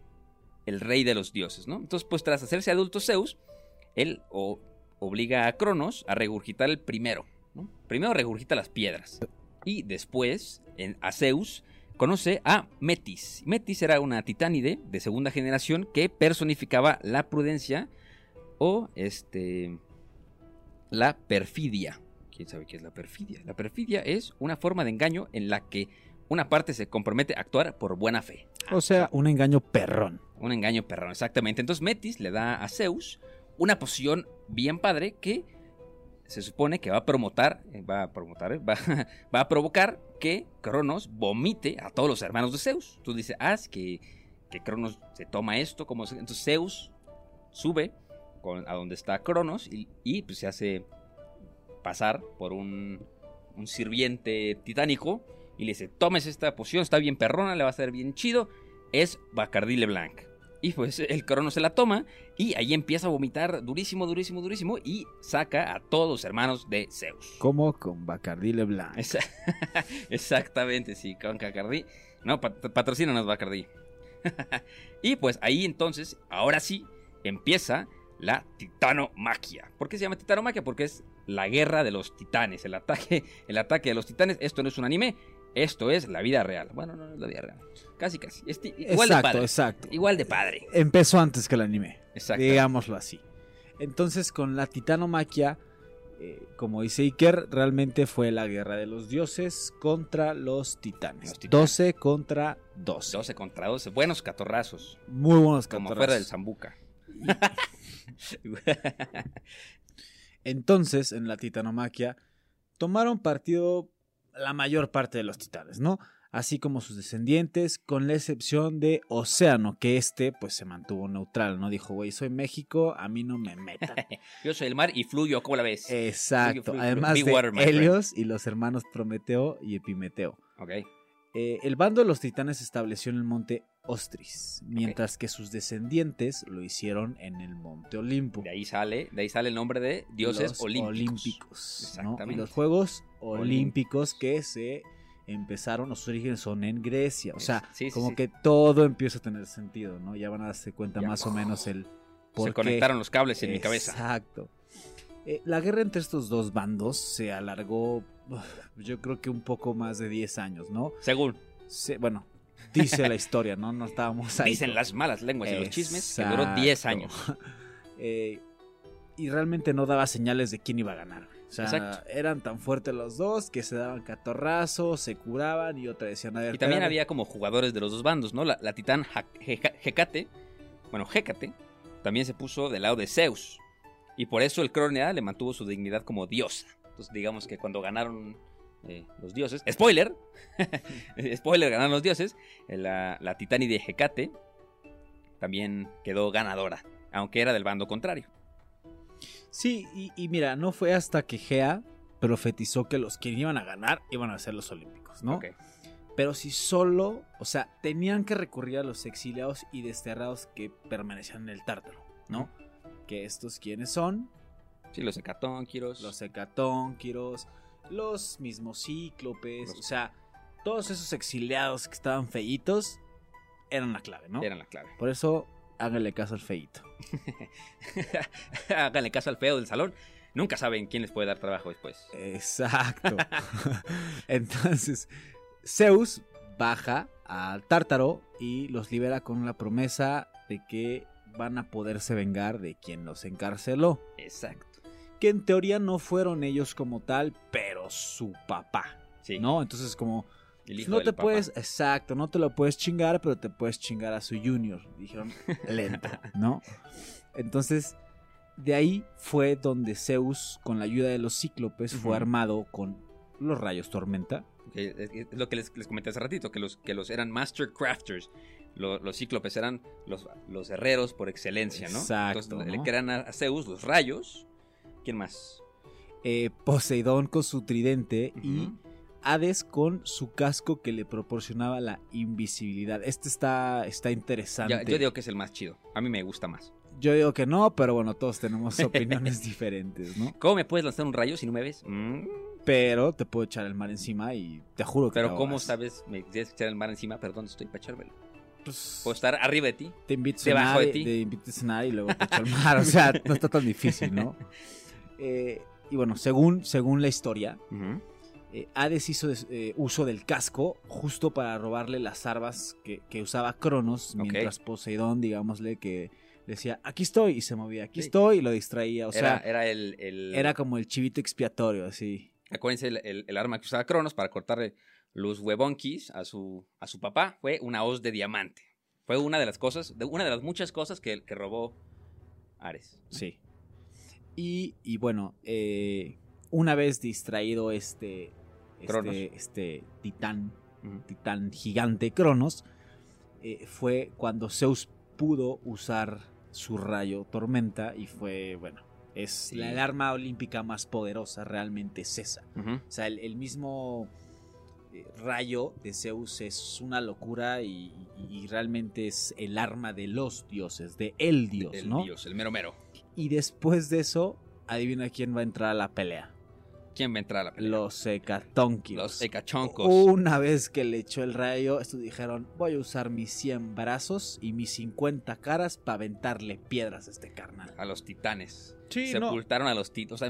el rey de los dioses, ¿no? Entonces, pues tras hacerse adulto Zeus, él o- obliga a Cronos a regurgitar el primero, ¿no? Primero regurgita las piedras. Y después, en, a Zeus, conoce a Metis. Metis era una titánide de segunda generación que personificaba la prudencia o este la perfidia. ¿Quién sabe qué es la perfidia? La perfidia es una forma de engaño en la que una parte se compromete a actuar por buena fe. O sea, un engaño perrón. Un engaño perrón, exactamente. Entonces Metis le da a Zeus una poción bien padre que se supone que va a promotar, eh, va a promotar, eh, va, va a provocar que Cronos vomite a todos los hermanos de Zeus. Tú dices, ah, es que, que Cronos se toma esto, como se- entonces Zeus sube con- a donde está Cronos y, y, pues se hace pasar por un, un sirviente titánico y le dice, tomes esta poción, está bien perrona, le va a hacer bien chido, es Bacardí Leblanc. Y pues el Cronos se la toma y ahí empieza a vomitar durísimo, durísimo, durísimo y saca a todos los hermanos de Zeus. Como con Bacardi Leblanc. Exactamente, sí, con Bacardí. No, pat- patrocínanos Bacardí. y pues ahí entonces, ahora sí, empieza la titanomaquia. ¿Por qué se llama titanomaquia? Porque es la guerra de los titanes, el ataque, el ataque de los titanes. Esto no es un anime, esto es la vida real. Bueno, no, no es la vida real. Casi, casi. Igual de padre. exacto. Igual de padre. Empezó antes que el anime. Exacto. Digámoslo así. Entonces, con la titanomaquia, eh, como dice Iker, realmente fue la guerra de los dioses contra los titanes. Los titanes. 12 contra 12. 12 contra 12. Buenos catorrazos. Muy buenos Como catorrazos. fuera del Zambuca. Entonces, en la titanomaquia, tomaron partido la mayor parte de los titanes, ¿no? Así como sus descendientes, con la excepción de Océano, que este, pues, se mantuvo neutral, ¿no? Dijo, güey, soy México, a mí no me metan. Yo soy el mar y fluyo, ¿cómo la ves? Exacto. fluyo, fluyo. Además de water, my friend. Helios y los hermanos Prometeo y Epimeteo. Ok. Eh, el bando de los titanes se estableció en el monte Ostris, mientras que sus descendientes lo hicieron en el monte Olimpo. De ahí sale, de ahí sale el nombre de dioses los olímpicos. olímpicos, ¿no? Y Exactamente. los Juegos Olímpicos que se empezaron, los orígenes son en Grecia. O sea, Sí, sí, como sí. que todo empieza a tener sentido, ¿no? Ya van a darse cuenta Ya. más o menos el por Se qué. conectaron los cables en mi cabeza. Exacto. Eh, la guerra entre estos dos bandos se alargó, yo creo que un poco más de 10 años, ¿no? Según Se- bueno, dice la historia, ¿no? No estábamos ahí. dicen las malas lenguas y los chismes, que duró 10 Exacto. años. Eh, y realmente no daba señales de quién iba a ganar. O sea, Exacto. eran tan fuertes los dos que se daban catorrazos, se curaban y otra decían, a ver, Y también había como jugadores de los dos bandos, ¿no? La, la titán Hecate, bueno, Hécate, también se puso del lado de Zeus. Y por eso el Crónea le mantuvo su dignidad como diosa. Entonces, digamos que cuando ganaron eh, los dioses, spoiler, spoiler, ganaron los dioses, eh, la, la titánide Hecate también quedó ganadora, aunque era del bando contrario. Sí, y, y mira, no fue hasta que Gea profetizó que los que iban a ganar iban a ser los olímpicos, ¿no? Pero si solo, o sea, tenían que recurrir a los exiliados y desterrados que permanecían en el tártaro, ¿no? Que estos quiénes son, Sí, los hecatónquiros. los hecatónquiros, los mismos cíclopes, Los- o sea, todos esos exiliados que estaban feitos eran la clave, ¿no? eran la clave. Por eso háganle caso al feito. Háganle caso al feo del salón. Nunca saben quién les puede dar trabajo después. Exacto. Entonces, Zeus baja al Tártaro y los libera con la promesa de que van a poderse vengar de quien los encarceló. Exacto. Que en teoría no fueron ellos como tal, pero su papá. Sí. ¿No? Entonces, como El hijo no del te papá. puedes, exacto, no te lo puedes chingar, pero te puedes chingar a su junior. Dijeron, lento, ¿no? Entonces, de ahí fue donde Zeus, con la ayuda de los cíclopes, fue armado con los rayos tormenta. Es lo que les, les comenté hace ratito, que los, que los eran Master Crafters. Lo- los cíclopes eran los, los herreros por excelencia, ¿no? Exacto, Entonces ¿no? le crean a, Zeus los rayos. ¿Quién más? eh, Poseidón con su tridente y. Hades con su casco que le proporcionaba la invisibilidad. Este está, está interesante. Ya- yo digo que es el más chido. A mí me gusta más. Yo digo que no, pero bueno, todos tenemos opiniones diferentes, ¿no? ¿Cómo me puedes lanzar un rayo si no me ves? Mm, Pero te puedo echar el mar encima y te juro que Pero te ¿cómo sabes? Me tienes que echar el mar encima. ¿Pero dónde estoy para echármelo? Pues, Puedo estar arriba de ti. te invito a cenar, de ti. te invito a cenar y luego te echo al mar. O sea, no está tan difícil, ¿no? Eh, y bueno, según, según la historia, Ujú. eh, Hades hizo des- eh, uso del casco justo para robarle las armas que, que usaba Cronos, mientras Poseidón, digámosle, que decía, aquí estoy, y se movía, aquí Sí. estoy, y lo distraía. O era, sea, era el, el- era como el chivito expiatorio, así. Acuérdense, el, el- el arma que usaba Cronos para cortarle los huevonkis a su, a su papá fue una hoz de diamante. Fue una de las cosas, de, una de las muchas cosas que, que robó Ares. Sí. Y, y bueno, eh, una vez distraído este, este, este titán, titán gigante Cronos, eh, fue cuando Zeus pudo usar su rayo tormenta y fue, bueno, es Sí. la el arma olímpica más poderosa, realmente es esa. O sea, el, el mismo rayo de Zeus es una locura y, realmente es el arma de los dioses, de el dios, el ¿no? dios, el mero mero. Y después de eso, adivina quién va a entrar a la pelea. ¿Quién va a entrar a la pelea? Los Hecatónquiros. Los hecachoncos. Una vez que le echó el rayo, estos dijeron, voy a usar mis 100 brazos y mis 50 caras para aventarle piedras a este carnal. A los titanes. Sí, no. Sepultaron a los titanes. O sea,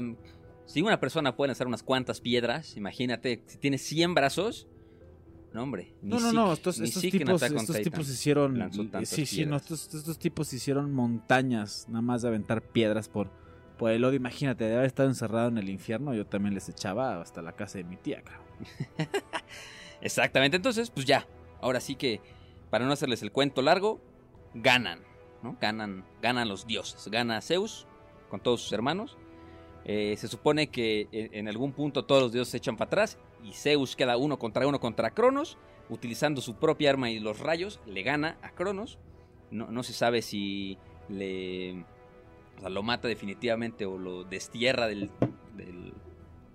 si una persona puede lanzar unas cuantas piedras, imagínate, si tiene 100 brazos. No, hombre. No, no, no, estos, tipos, estos hicieron... Sí, sí, no, estos tipos hicieron montañas, nada más de aventar piedras por, por el odio. Imagínate, de haber estado encerrado en el infierno, yo también les echaba hasta la casa de mi tía, cabrón. Exactamente, entonces, pues ya. Ahora sí que, para no hacerles el cuento largo, ganan, ¿no? Ganan, ganan los dioses. Gana Zeus con todos sus hermanos. Eh, se supone que en, en algún punto todos los dioses se echan para atrás y Zeus queda uno contra uno contra Cronos. Utilizando su propia arma y los rayos, le gana a Cronos. No, no se sabe si le o sea, lo mata definitivamente o lo destierra del, del-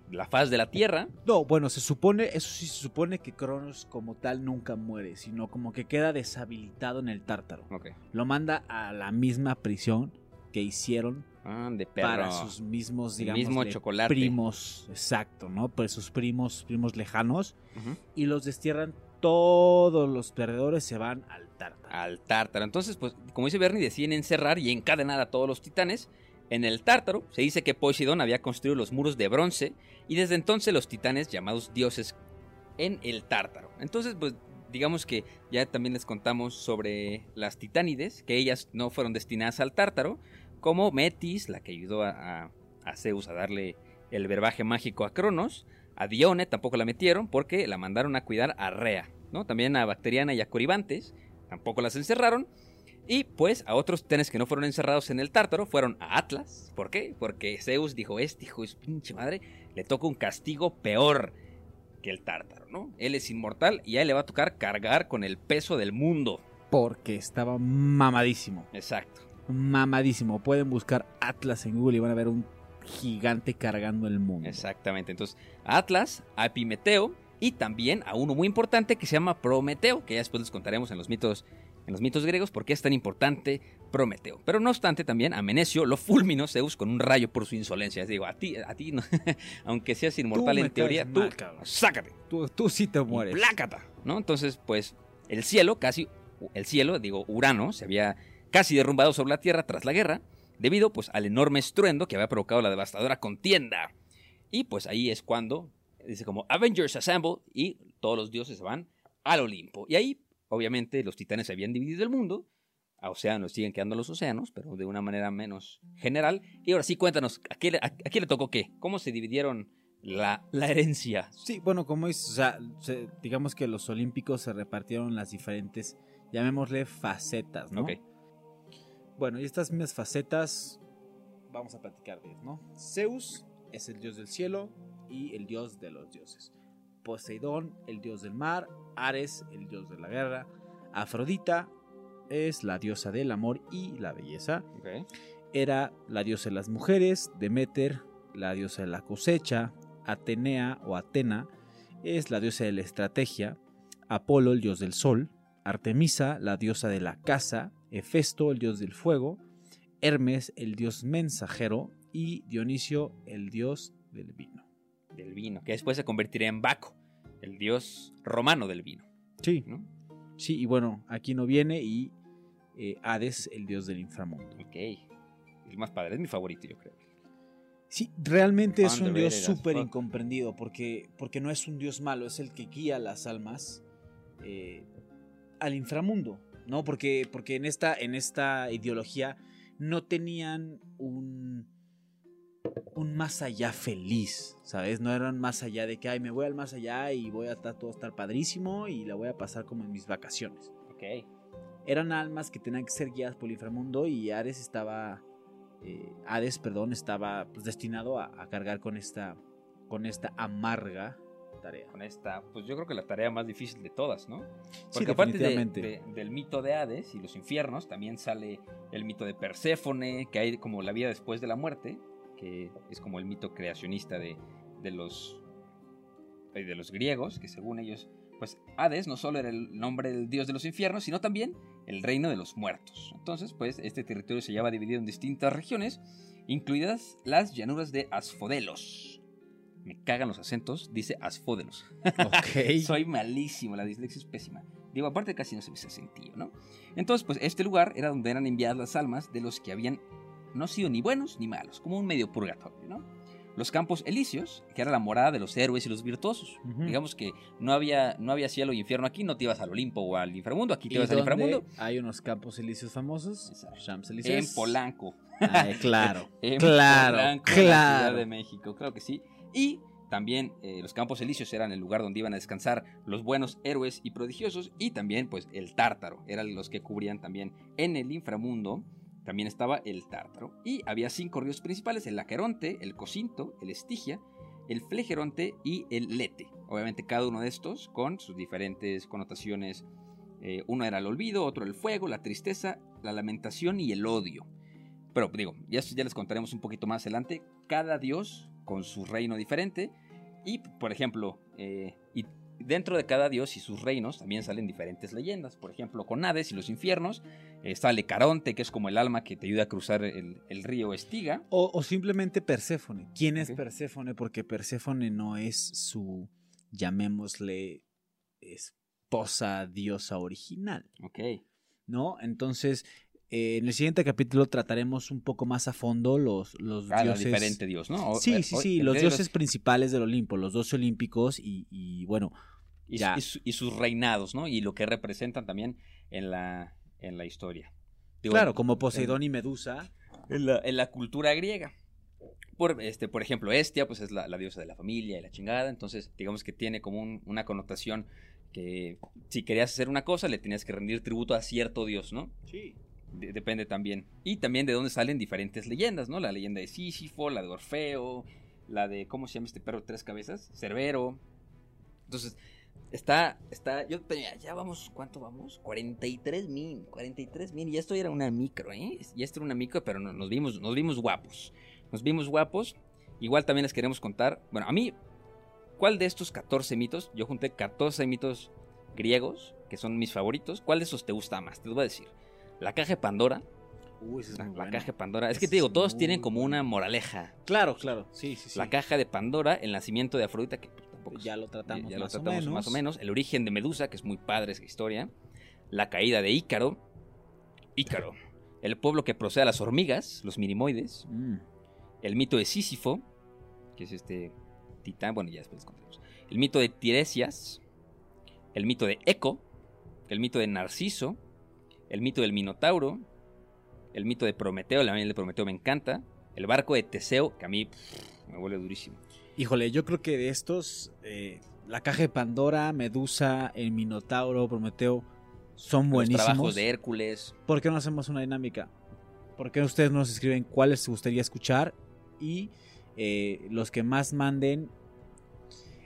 de la faz de la tierra. No, bueno, se supone, eso sí se supone que Cronos como tal nunca muere, sino como que queda deshabilitado en el tártaro. Lo manda a la misma prisión que hicieron Ah, de perro. para sus mismos, digamos, mismo chocolate. primos, exacto, ¿no? Pues sus primos, primos lejanos, y los destierran todos los perdedores se van al tártaro. Al tártaro. Entonces, pues, como dice Bernie, deciden encerrar y encadenar a todos los titanes En el Tártaro se dice que Poseidón había construido los muros de bronce y desde entonces los titanes llamados dioses en el Tártaro. Entonces, pues digamos que ya también les contamos sobre las titánides, que ellas no fueron destinadas al Tártaro, como Metis, la que ayudó a, a- a Zeus a darle el verbaje mágico a Cronos, a Dione tampoco la metieron porque la mandaron a cuidar a Rea, ¿no? También a Bacteriana y a Coribantes, tampoco las encerraron. Y pues a otros titanes que no fueron encerrados en el Tártaro fueron a Atlas. ¿Por qué? Porque Zeus dijo, este hijo de su pinche madre le toca un castigo peor que el Tártaro, ¿no? Él es inmortal y a él le va a tocar cargar con el peso del mundo. Porque estaba mamadísimo. Exacto. Mamadísimo. Pueden buscar Atlas en Google y van a ver un gigante cargando el mundo. Exactamente. Entonces, a Atlas, a Epimeteo y también a uno muy importante que se llama Prometeo, que ya después les contaremos en los mitos, en los mitos griegos por qué es tan importante Prometeo. Pero no obstante, también a Menecio lo fulminó Zeus con un rayo por su insolencia. Digo, a ti, a ti no, aunque seas inmortal en teoría, tú, cabrón. sácate. Tú, tú sí te mueres. Plácata, ¿no? Entonces, pues, el cielo, casi, el cielo, digo, Urano, se había casi derrumbado sobre la Tierra tras la guerra, debido, pues, al enorme estruendo que había provocado la devastadora contienda. Y, pues, ahí es cuando, dice como, Avengers Assemble, y todos los dioses se van al Olimpo. Y ahí, obviamente, los titanes se habían dividido el mundo, a océanos siguen quedando los océanos, pero de una manera menos general. Y ahora sí, cuéntanos, ¿a quién, le- a- a le tocó qué? ¿Cómo se dividieron la, la herencia? Sí, bueno, como dices, o sea, se- digamos que los olímpicos se repartieron las diferentes, llamémosle facetas, ¿no? Ok. Bueno, y estas mismas facetas, vamos a platicar de ellas, ¿no? Zeus es el dios del cielo y el dios de los dioses. Poseidón, el dios del mar. Ares, el dios de la guerra. Afrodita es la diosa del amor y la belleza. Era la diosa de las mujeres. Demeter, la diosa de la cosecha. Atenea o Atena es la diosa de la estrategia. Apolo, el dios del sol. Artemisa, la diosa de la caza. Hefesto, el dios del fuego. Hermes, el dios mensajero. Y Dionisio, el dios del vino. del vino, que después se convertiría en Baco, el dios romano del vino. Sí, ¿no? sí, y bueno, aquí no viene. Y eh, Hades, el dios del inframundo. Ok. El más padre, es mi favorito, yo creo. Sí, realmente es un dios súper incomprendido porque, porque no es un dios malo, es el que guía las almas eh, al inframundo, ¿no? Porque, porque en, esta, en esta ideología no tenían un, un más allá feliz, ¿sabes? No eran más allá de que, ay, me voy al más allá y voy a estar, todo estar padrísimo y la voy a pasar como en mis vacaciones. Ok. Eran almas que tenían que ser guiadas por el inframundo y Ares estaba. eh, Hades, perdón, estaba pues, destinado a, a cargar con esta. con esta amarga tarea. Con esta, pues yo creo que la tarea más difícil de todas, ¿no? Sí, Porque aparte de- definitivamente. de- del mito de Hades y los infiernos, también sale el mito de Perséfone, que hay como la vida después de la muerte, que es como el mito creacionista de, de los eh, de los griegos, que según ellos, pues Hades no solo era el nombre del dios de los infiernos, sino también el reino de los muertos. Entonces, pues este territorio se lleva dividido en distintas regiones, incluidas las llanuras de Asfodelos. Me cagan los acentos, dice Asfodelos. Ok. Soy malísimo, la dislexia es pésima. Digo, aparte casi no se me hace sentido, ¿no? Entonces, pues este lugar era donde eran enviadas las almas de los que habían no sido ni buenos ni malos, como un medio purgatorio, ¿no? Los campos elíseos, que era la morada de los héroes y los virtuosos. Ujú. Digamos que no había, no había cielo y infierno aquí, no te ibas al Olimpo o al inframundo, aquí te ¿Y ibas al inframundo. hay unos campos elíseos famosos? En. Polanco. Ay, claro. En claro. Polanco, en la Ciudad claro. de México, claro que sí. Y también eh, los campos elíseos eran el lugar donde iban a descansar los buenos héroes y prodigiosos. Y también, pues, el tártaro. Eran los que cubrían también en el inframundo. También estaba el tártaro. Y había cinco ríos principales: el Aqueronte, el Cocinto, el Estigia, el Flegeronte y el Lete. Obviamente, cada uno de estos con sus diferentes connotaciones. Eh, uno era el olvido, otro el fuego, la tristeza, la lamentación y el odio. Pero digo, ya, ya les contaremos un poquito más adelante. Cada dios con su reino diferente. Y, por ejemplo, eh, y dentro de cada dios y sus reinos también salen diferentes leyendas. Por ejemplo, con Hades y los infiernos eh, sale Caronte, que es como el alma que te ayuda a cruzar el, el río Estiga. O, o simplemente Perséfone. ¿Quién es. Perséfone? Porque Perséfone no es su, llamémosle, esposa diosa original. Ok. ¿no? Entonces, Eh, en el siguiente capítulo trataremos un poco más a fondo los, los Ah, dioses. diferente dios, ¿no? O- Sí, eh, sí, o- sí, los dioses principales del Olimpo, los doce olímpicos y, y, bueno, y, ya. y su- y sus reinados, ¿no? Y lo que representan también en la, en la historia. Digo, claro, como Poseidón y Medusa. en la, en la cultura griega. Por, este, por ejemplo, Estia, pues es la, la diosa de la familia y la chingada. Entonces, digamos que tiene como un- una connotación que si querías hacer una cosa, le tenías que rendir tributo a cierto dios, ¿no? Sí. De- depende también. Y también de dónde salen diferentes leyendas, ¿no? La leyenda de Sísifo, la de Orfeo, la de, ¿cómo se llama este perro de tres cabezas? Cerbero. Entonces, está, está, yo tenía, ya vamos, ¿cuánto vamos? 43 mil, 43 mil, y esto era una micro, ¿eh? Y esto era una micro, pero no- nos vimos, nos vimos guapos. Nos vimos guapos. Igual también les queremos contar, bueno, a mí, ¿cuál de estos 14 mitos? Yo junté 14 mitos griegos, que son mis favoritos. ¿Cuál de esos te gusta más? Te los voy a decir. La caja de Pandora. Uy, ese es La, muy la bueno. caja de Pandora. Es que te digo, todos muy tienen como una moraleja. Claro, claro. Sí, sí, sí. La caja de Pandora, el nacimiento de Afrodita, que pues, tampoco Ya lo tratamos, ya lo más, tratamos o menos. más o menos. El origen de Medusa, que es muy padre esa historia. La caída de Ícaro. Ícaro. El pueblo que procede a las hormigas, los minimoides. Mm. El mito de Sísifo, que es este titán. Bueno, ya después les contaremos. El mito de Tiresias. El mito de Eco. El mito de Narciso. El mito del Minotauro. El mito de Prometeo. La de Prometeo me encanta. El barco de Teseo, que a mí pff, me vuelve durísimo. Híjole, yo creo que de estos, eh, la caja de Pandora, Medusa, el Minotauro, Prometeo, son Los buenísimos. trabajos de Hércules. ¿Por qué no hacemos una dinámica? ¿Por qué ustedes nos escriben cuáles les gustaría escuchar? Y eh, los que más manden,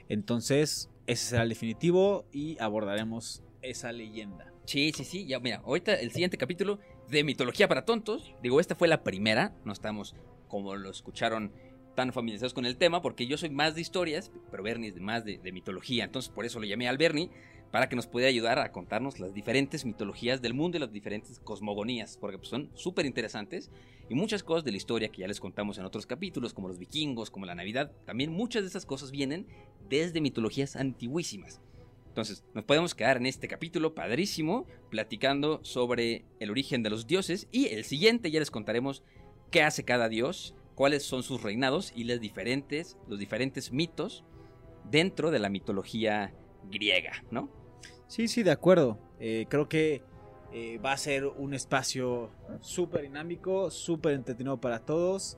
entonces ese será el definitivo y abordaremos esa leyenda. Sí, sí, sí. Ya, mira, ahorita el siguiente capítulo de Mitología para Tontos. Digo, esta fue la primera. No estamos, como lo escucharon, tan familiarizados con el tema, porque yo soy más de historias, pero Bernie es más de, de mitología. Entonces, por eso lo llamé al Bernie, para que nos pudiera ayudar a contarnos las diferentes mitologías del mundo y las diferentes cosmogonías, porque pues, son súper interesantes. Y muchas cosas de la historia que ya les contamos en otros capítulos, como los vikingos, como la Navidad, también muchas de esas cosas vienen desde mitologías antiguísimas. Entonces, nos podemos quedar en este capítulo padrísimo platicando sobre el origen de los dioses y el siguiente ya les contaremos qué hace cada dios, cuáles son sus reinados y las diferentes, los diferentes mitos dentro de la mitología griega, ¿no? Sí, sí, de acuerdo. Eh, creo que eh, va a ser un espacio súper dinámico, súper entretenido para todos.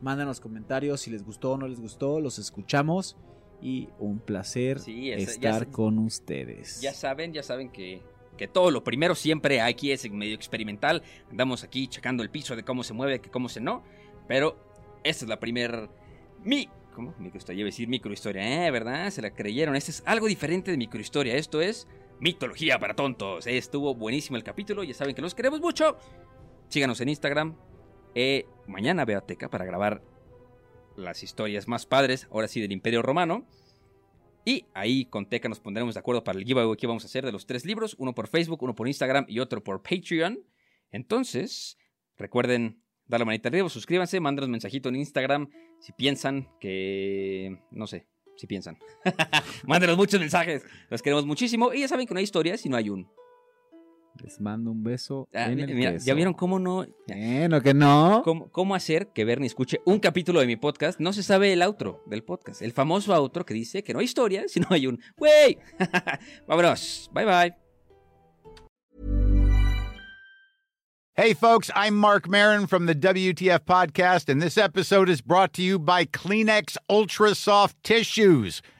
Mándanos comentarios si les gustó o no les gustó, los escuchamos y un placer Sí, es- ya estar se- con ustedes. Ya saben, ya saben que, que todo lo primero siempre aquí es medio experimental. Andamos aquí checando el piso de cómo se mueve, que cómo se no. Pero esta es la primer mi ¿cómo? Microhistoria, iba a decir microhistoria, eh, ¿verdad? Se la creyeron. Este es algo diferente de microhistoria. Esto es mitología para tontos. Eh, Estuvo buenísimo el capítulo. Ya saben que los queremos mucho. Síganos en Instagram. Eh, mañana veo a Teca para grabar las historias más padres, ahora sí, del Imperio Romano. Y ahí con Teca nos pondremos de acuerdo para el giveaway que vamos a hacer de los tres libros, uno por Facebook, uno por Instagram y otro por Patreon. Entonces, recuerden darle manita arriba, suscríbanse, mándanos mensajito en Instagram si piensan que... no sé, si piensan. mándenos muchos mensajes, los queremos muchísimo. Y ya saben que no hay historia si no hay un... Les mando un beso. Ah, en el mira, queso. ¿Ya vieron cómo no... Bueno, que no. ¿Cómo, cómo hacer que Bernie escuche un capítulo de mi podcast? No se sabe el outro del podcast. El famoso outro que dice que no hay historia, sino hay un ¡Wey! Vámonos. Bye bye. Hey, folks, I'm Mark Marin from the WTF Podcast, and this episode is brought to you by Kleenex Ultra Soft Tissues,